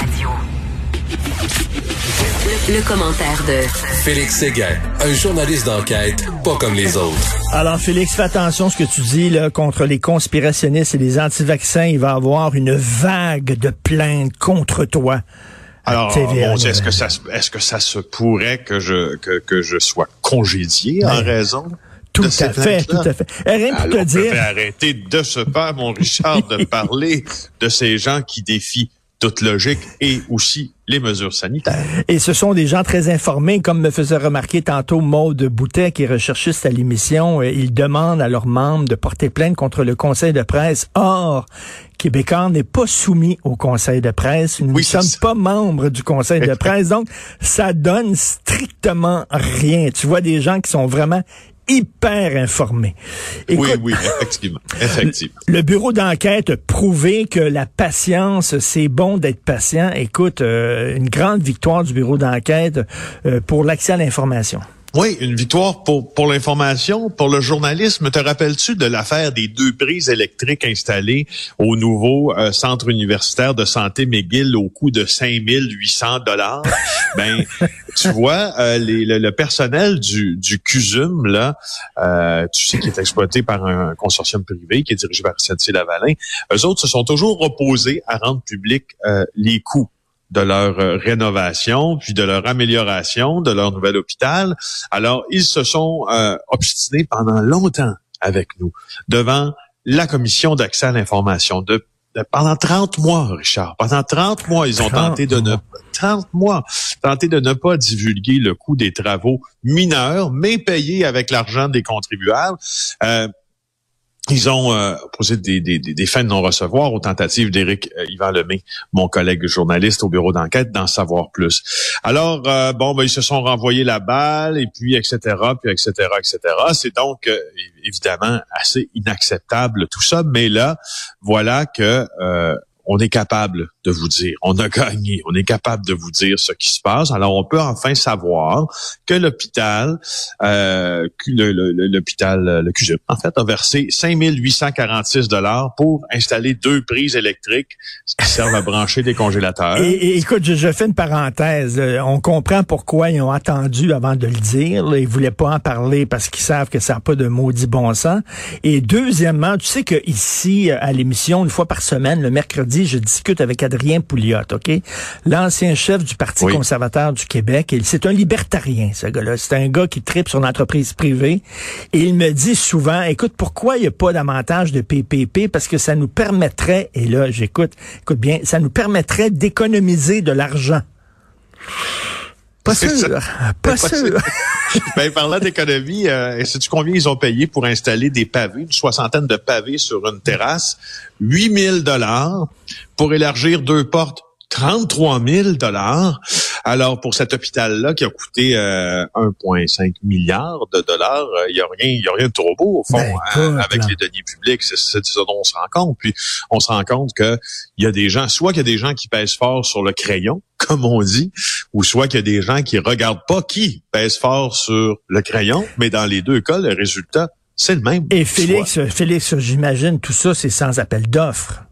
Radio. Le, le commentaire de Félix Séguin, un journaliste d'enquête pas comme les autres. Alors, Félix, fais attention à ce que tu dis là, contre les conspirationnistes et les anti-vaccins. Il va y avoir une vague de plaintes contre toi. à Alors, TVA bon, est-ce que ça, se- est-ce que ça se pourrait que je que, que je sois congédié en Ben, raison Tout à fait, tout à fait. Rien pour te je vais dire. arrêter de ce pas, mon Richard, de parler de ces gens qui défient toute logique et aussi les mesures sanitaires. Et ce sont des gens très informés, comme me faisait remarquer tantôt Maude Boutet, qui est recherchiste à l'émission. Ils demandent à leurs membres de porter plainte contre le conseil de presse. Or, Québécois n'est pas soumis au conseil de presse. Nous Oui, ne sommes ça. pas membres du conseil de presse. Donc, ça donne strictement rien. Tu vois des gens qui sont vraiment hyper informés. oui, oui, effectivement, effectivement. le bureau d'enquête a prouvé que la patience, c'est bon d'être patient. Écoute, euh, une grande victoire du bureau d'enquête euh, pour l'accès à l'information. Oui, une victoire pour, pour l'information, pour le journalisme. Te rappelles-tu de l'affaire des deux prises électriques installées au nouveau euh, centre universitaire de santé McGill au coût de 5800 dollars? ben, tu vois, euh, les- le, le personnel du, du CUSUM, là, euh, tu sais, qui est exploité par un consortium privé, qui est dirigé par SNC-Lavalin, eux autres se sont toujours opposés à rendre public euh, les coûts de leur euh, rénovation, puis de leur amélioration, de leur nouvel hôpital. Alors, ils se sont euh, obstinés pendant longtemps avec nous devant la commission d'accès à l'information. De, de- pendant 30 mois, Richard. Pendant 30 mois, ils ont 30 tenté de ne mois. 30 mois, tenté de ne pas divulguer le coût des travaux mineurs, mais payés avec l'argent des contribuables. Euh, ils ont euh, posé des, des, des, fins de non-recevoir aux tentatives d'Éric euh, Yvan Lemay, mon collègue journaliste au bureau d'enquête, d'en savoir plus. Alors, euh, bon, ben, ils se sont renvoyés la balle, et puis, etc., puis, etc., etc. C'est donc, euh, évidemment, assez inacceptable tout ça, mais là, voilà que... on est capable de vous dire, on a gagné, on est capable de vous dire ce qui se passe. Alors, on peut enfin savoir que l'hôpital, euh, que le- le- le- l'hôpital, euh, CUSUM, en fait, a versé 5846 dollars pour installer deux prises électriques qui servent à brancher des congélateurs. Et, écoute, je, je fais une parenthèse. Euh, On comprend pourquoi ils ont attendu avant de le dire. Ils voulaient pas en parler parce qu'ils savent que ça n'a pas de maudit bon sens. Et deuxièmement, tu sais que ici, euh, à l'émission, une fois par semaine, le mercredi, je discute avec Adrien Pouliot, OK? L'ancien chef du Parti Oui. conservateur du Québec. Et C'est un libertarien, ce gars-là. C'est un gars qui tripe sur l'entreprise privée. Et il me dit souvent, écoute, pourquoi il n'y a pas d'avantage de PPP? Parce que ça nous permettrait, et là, j'écoute, écoute bien, ça nous permettrait d'économiser de l'argent. Pas sûr. ça. Pas Pas sûr. Ben, parlant d'économie, euh, sais-tu combien ils ont payé pour installer des pavés, une soixantaine de pavés sur une terrasse? 8000 dollars pour élargir deux portes. 33 000 dollars. Alors pour cet hôpital-là qui a coûté euh, 1,5 milliard de dollars, euh, il y a rien, il y a rien de trop beau au fond Ben, hein, avec les deniers publics. C'est ça dont on se rend compte. Puis on se rend compte que il y a des gens, soit qu'il y a des gens qui pèsent fort sur le crayon, comme on dit, ou soit qu'il y a des gens qui regardent pas qui pèse fort sur le crayon, mais dans les deux cas, le résultat, c'est le même. Et Soit- Félix, Félix, j'imagine, tout ça, c'est sans appel d'offres.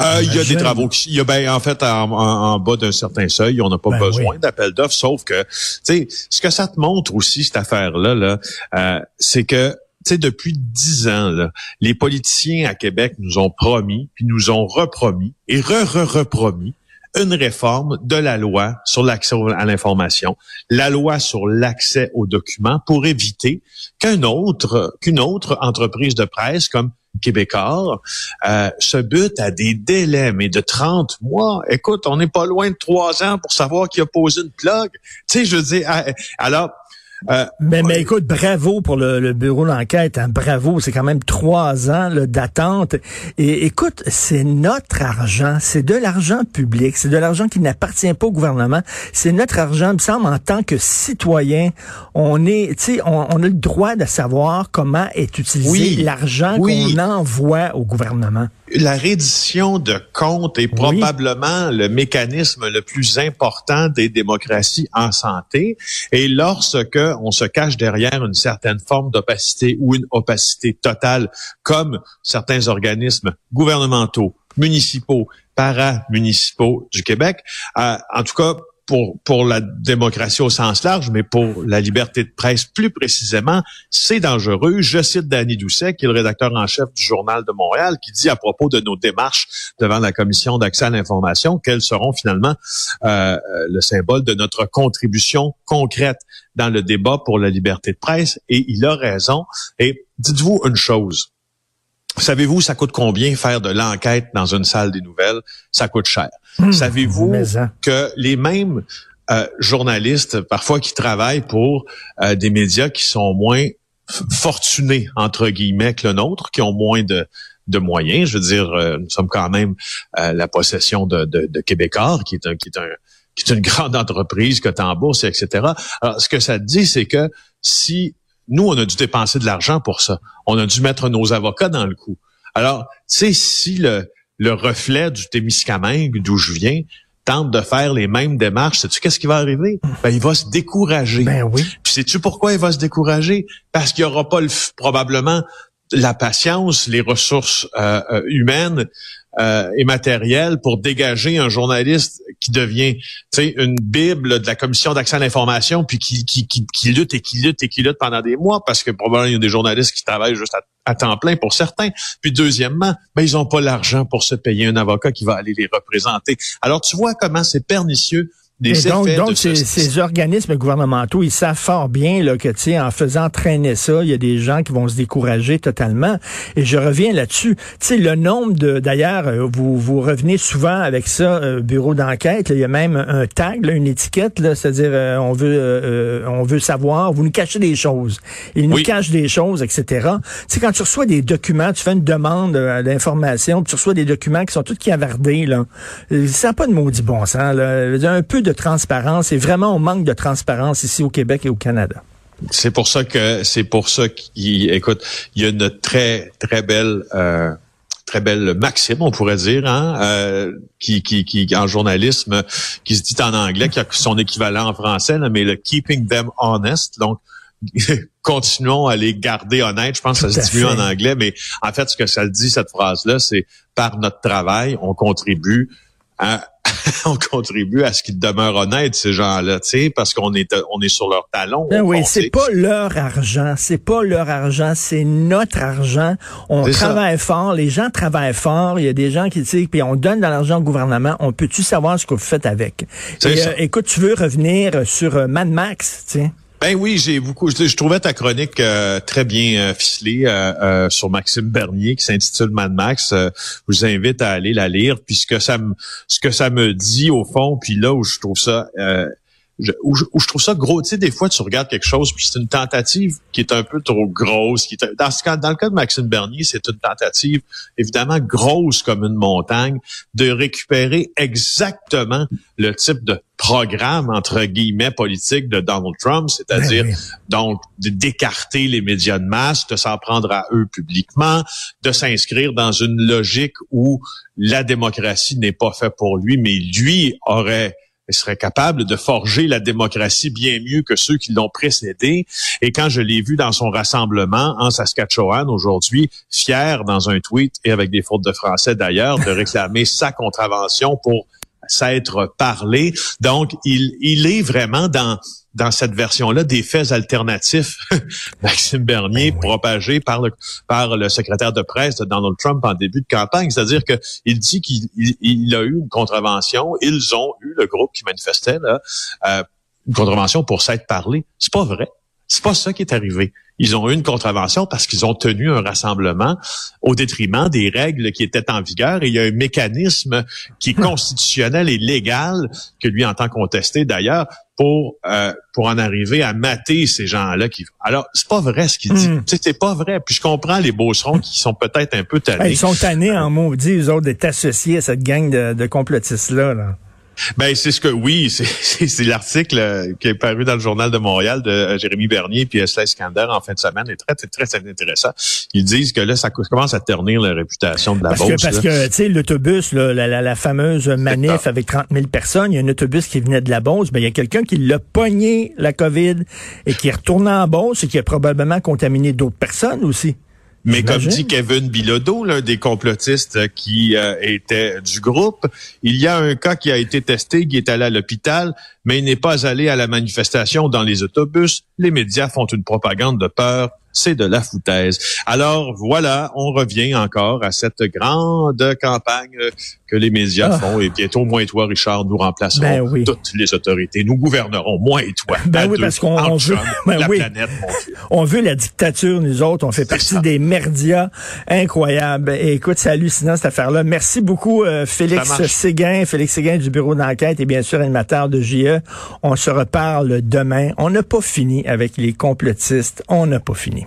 Euh, il y a des travaux qui, il y a ben en fait en, en- en bas d'un certain seuil, on n'a pas Ben besoin oui. d'appel d'offres, sauf que tu sais ce que ça te montre aussi cette affaire là là, euh, c'est que tu sais depuis dix ans là, les politiciens à Québec nous ont promis puis nous ont repromis et re re repromis une réforme de la loi sur l'accès à l'information, la loi sur l'accès aux documents pour éviter qu'un autre qu'une autre entreprise de presse comme Québécois euh, se bute à des délais, mais de 30 mois. Écoute, on n'est pas loin de trois ans pour savoir qui a posé une plug. Tu sais, je veux dire, ah, alors, Euh, mais, mais écoute, bravo pour le, bureau d'enquête. Hein, bravo, c'est quand même trois ans d'attente. Et écoute, c'est notre argent, c'est de l'argent public, c'est de l'argent qui n'appartient pas au gouvernement. C'est notre argent. Il me semble, en tant que citoyen, on est, tu sais, on, a le droit de savoir comment est utilisé l'argent qu'on envoie au gouvernement la reddition de comptes est probablement le mécanisme le plus important des démocraties en santé. Et lorsque on se cache derrière une certaine forme d'opacité ou une opacité totale, comme certains organismes gouvernementaux, municipaux, paramunicipaux du Québec, euh, en tout cas pour, pour la démocratie au sens large, mais pour la liberté de presse plus précisément, c'est dangereux. Je cite Danny Doucet, qui est le rédacteur en chef du Journal de Montréal, qui dit à propos de nos démarches devant la Commission d'accès à l'information qu'elles seront finalement euh, euh, le symbole de notre contribution concrète dans le débat pour la liberté de presse. Et il a raison. Et dites-vous une chose. Savez-vous, ça coûte combien faire de l'enquête dans une salle des nouvelles? Ça coûte cher. Hmm. Savez-vous hein. que les mêmes euh, journalistes, parfois qui travaillent pour euh, des médias qui sont moins fortunés, entre guillemets, que le nôtre, qui ont moins de, de moyens. Je veux dire, euh, nous sommes quand même la possession de, de, de Québécois, qui est un, qui est un qui est une grande entreprise que en bourse, etc. Alors, ce que ça dit, c'est que si nous, on a dû dépenser de l'argent pour ça, on a dû mettre nos avocats dans le coup. Alors, tu sais, si le, le reflet du Témiscamingue, d'où je viens, tente de faire les mêmes démarches, sais-tu qu'est-ce qui va arriver? Ben, il va se décourager. Ben oui. Puis sais-tu pourquoi il va se décourager? Parce qu'il n'y aura pas le, probablement la patience, les ressources euh, euh, humaines euh, et matérielles pour dégager un journaliste qui devient une bible de la commission d'accès à l'information, puis qui, qui, qui, qui, lutte et qui lutte et qui lutte pendant des mois, parce que probablement il y a des journalistes qui travaillent juste à temps plein pour certains. Puis deuxièmement, ben, ils n'ont pas l'argent pour se payer un avocat qui va aller les représenter. Alors tu vois comment c'est pernicieux donc, ces, organismes gouvernementaux, ils savent fort bien là, que, en faisant traîner ça, il y a des gens qui vont se décourager totalement. Et je reviens là-dessus. Tu sais, le nombre de, d'ailleurs, euh, vous, vous revenez souvent avec ça, euh, bureau d'enquête. Il y a même un tag, une étiquette, là, c'est-à-dire, euh, on veut, on veut savoir. Vous nous cachez des choses. Ils nous cachent des choses, etc. Tu sais, quand tu reçois des documents, tu fais une demande d'information, tu reçois des documents qui sont tous cavardés, là. Ça n'a pas de maudit bon sens, là. Un peu de de transparence et vraiment on manque de transparence ici au Québec et au Canada. C'est pour ça que c'est pour ça qu'il écoute, il y a une très très belle euh, très belle maxime, on pourrait dire, hein, euh, qui, qui, qui, en journalisme, qui se dit en anglais, qui a son équivalent en français, mais le keeping them honest. Donc, continuons à les garder honnêtes. Je pense que ça se dit mieux en anglais, mais en fait, ce que ça dit, cette phrase-là, c'est par notre travail, on contribue à on contribue à ce qu'ils demeurent honnêtes, ces gens-là, parce qu'on est, on est sur leur talon. Ben oui, c'est pas leur argent, c'est pas leur argent, c'est notre argent. On travaille fort, les gens travaillent fort, il y a des gens qui disent, puis on donne de l'argent au gouvernement, on peut-tu savoir ce que vous faites avec? Et, euh, écoute, tu veux revenir sur euh, Mad Max, tu sais? Ben oui, j'ai beaucoup. Je, trouvais ta chronique euh, très bien euh, ficelée euh, sur Maxime Bernier qui s'intitule Mad Max. je vous invite à aller la lire puisque ça me, ce que ça me dit au fond, puis là où je trouve ça je, où, je, trouve ça gros. Tu sais, des fois, tu regardes quelque chose, puis c'est une tentative qui est un peu trop grosse. Qui est, dans, ce cas, dans le cas de Maxime Bernier, c'est une tentative évidemment grosse comme une montagne de récupérer exactement le type de programme entre guillemets politique de Donald Trump, c'est-à-dire ben donc d'écarter les médias de masse, de s'en prendre à eux publiquement, de s'inscrire dans une logique où la démocratie n'est pas faite pour lui, mais lui aurait il serait capable de forger la démocratie bien mieux que ceux qui l'ont précédé. Et quand je l'ai vu dans son rassemblement en Saskatchewan aujourd'hui, fier dans un tweet et avec des fautes de français d'ailleurs, de réclamer sa contravention pour s'être parlé. Donc, il, il est vraiment dans dans cette version-là des faits alternatifs, Maxime Bernier, ben propagé par le, par le secrétaire de presse de Donald Trump en début de campagne. C'est-à-dire qu'il dit qu'il il, a eu une contravention, ils ont eu, le groupe qui manifestait, là, euh, une contravention pour s'être parlé. C'est pas vrai. C'est pas ça qui est arrivé. Ils ont eu une contravention parce qu'ils ont tenu un rassemblement au détriment des règles qui étaient en vigueur. Et il y a un mécanisme qui est constitutionnel et légal que lui entend contester d'ailleurs pour euh, pour en arriver à mater ces gens-là qui alors c'est pas vrai ce qu'il dit Mm. Sais, c'est pas vrai puis je comprends les beaucerons qui sont peut-être un peu tannés Hey, ils sont tannés en maudit, eux autres, d'être associés à cette gang de, de complotistes-là. Là. Ben c'est ce que oui, c'est- l'article euh, qui est paru dans le journal de Montréal de euh, Jérémy Bernier puis Esla Iskander en fin de semaine est très très très intéressant. Ils disent que là ça co- commence à ternir la réputation de la Parce Beauce. que, parce là. que tu sais, l'autobus, la, la, la fameuse manif avec 30 000 personnes, il y a un autobus qui venait de la Beauce, ben, il y a quelqu'un qui l'a pogné, la COVID, et qui est retourné en Beauce et qui a probablement contaminé d'autres personnes aussi. Mais comme dit Kevin Bilodeau, l'un des complotistes euh, qui euh, était du groupe, il y a un cas qui a été testé, qui est allé à l'hôpital, mais il n'est pas allé à la manifestation dans les autobus. Les médias font une propagande de peur. C'est de la foutaise. Alors voilà, on revient encore à cette grande campagne euh, que les médias Ah. font. Et bientôt, moi et toi, Richard, nous remplacerons Ben oui. toutes les autorités. Nous gouvernerons, moi et toi. Ben oui, deux, parce qu'on- veut- ben la oui. planète. On veut la dictature, nous autres. On fait partie ça. des merdias. Incroyable. Et écoute, c'est hallucinant cette affaire-là. Merci beaucoup, euh, Félix. Séguin, Félix Séguin du bureau d'enquête et bien sûr animateur de JE. On se reparle demain. On n'a pas fini avec les complotistes. On n'a pas fini.